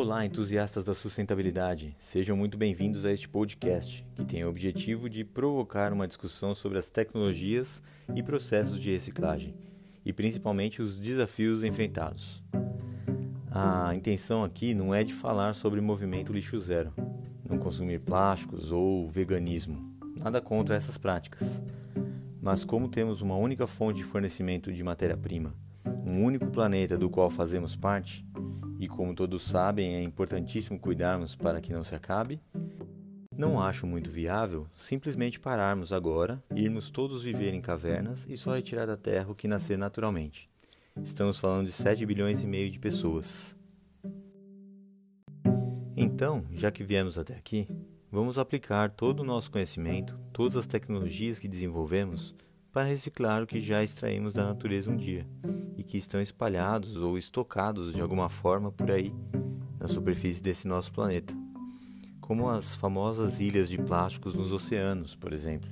Olá, entusiastas da sustentabilidade. Sejam muito bem-vindos a este podcast, que tem o objetivo de provocar uma discussão sobre as tecnologias e processos de reciclagem, e principalmente os desafios enfrentados. A intenção aqui não é de falar sobre movimento lixo zero, não consumir plásticos ou veganismo, nada contra essas práticas. Mas como temos uma única fonte de fornecimento de matéria-prima, um único planeta do qual fazemos parte, e como todos sabem, é importantíssimo cuidarmos para que não se acabe, não acho muito viável simplesmente pararmos agora, irmos todos viver em cavernas e só retirar da terra o que nascer naturalmente. Estamos falando de 7 bilhões e meio de pessoas. Então, já que viemos até aqui, vamos aplicar todo o nosso conhecimento, todas as tecnologias que desenvolvemos para reciclar o que já extraímos da natureza um dia e que estão espalhados ou estocados de alguma forma por aí na superfície desse nosso planeta, como as famosas ilhas de plásticos nos oceanos, por exemplo.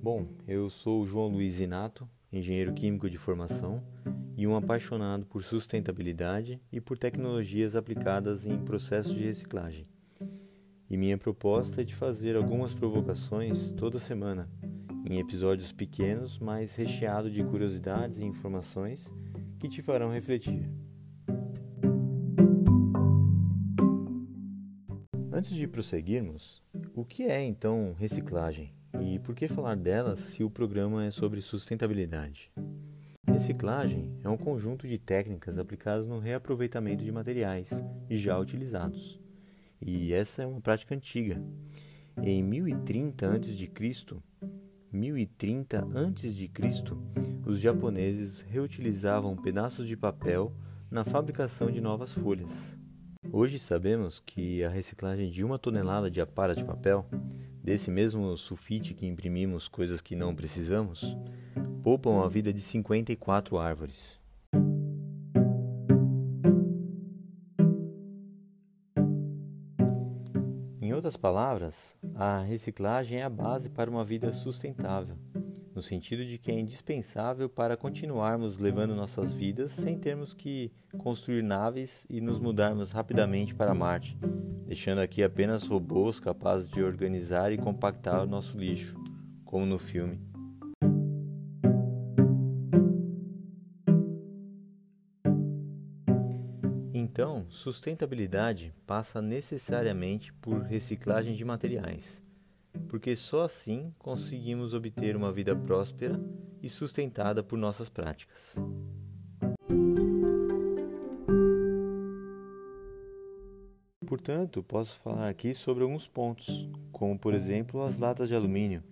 Bom, eu sou o João Luiz Inato, engenheiro químico de formação e um apaixonado por sustentabilidade e por tecnologias aplicadas em processos de reciclagem e minha proposta é de fazer algumas provocações toda semana, em episódios pequenos, mas recheado de curiosidades e informações que te farão refletir. Antes de prosseguirmos, o que é então reciclagem e por que falar dela se o programa é sobre sustentabilidade? Reciclagem é um conjunto de técnicas aplicadas no reaproveitamento de materiais já utilizados e essa é uma prática antiga. Em 1030 a.C., 1030 a.C., os japoneses reutilizavam pedaços de papel na fabricação de novas folhas. Hoje sabemos que a reciclagem de uma tonelada de apara de papel, desse mesmo sulfite que imprimimos coisas que não precisamos, poupam a vida de 54 árvores. Outras palavras, a reciclagem é a base para uma vida sustentável, no sentido de que é indispensável para continuarmos levando nossas vidas sem termos que construir naves e nos mudarmos rapidamente para Marte, deixando aqui apenas robôs capazes de organizar e compactar o nosso lixo, como no filme. Então, sustentabilidade passa necessariamente por reciclagem de materiais, porque só assim conseguimos obter uma vida próspera e sustentada por nossas práticas. Portanto, posso falar aqui sobre alguns pontos, como por exemplo as latas de alumínio,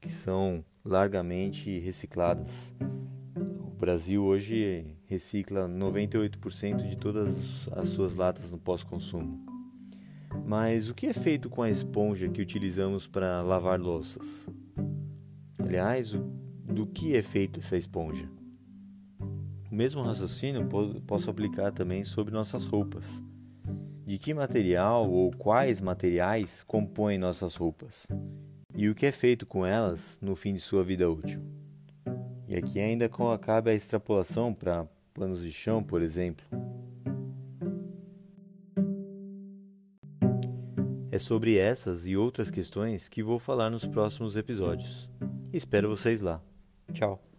que são largamente recicladas o Brasil hoje recicla 98% de todas as suas latas no pós-consumo. Mas o que é feito com a esponja que utilizamos para lavar louças? Aliás, do que é feito essa esponja? O mesmo raciocínio posso aplicar também sobre nossas roupas. De que material ou quais materiais compõem nossas roupas? E o que é feito com elas no fim de sua vida útil? E aqui ainda cabe a extrapolação para panos de chão, por exemplo. É sobre essas e outras questões que vou falar nos próximos episódios. Espero vocês lá. Tchau!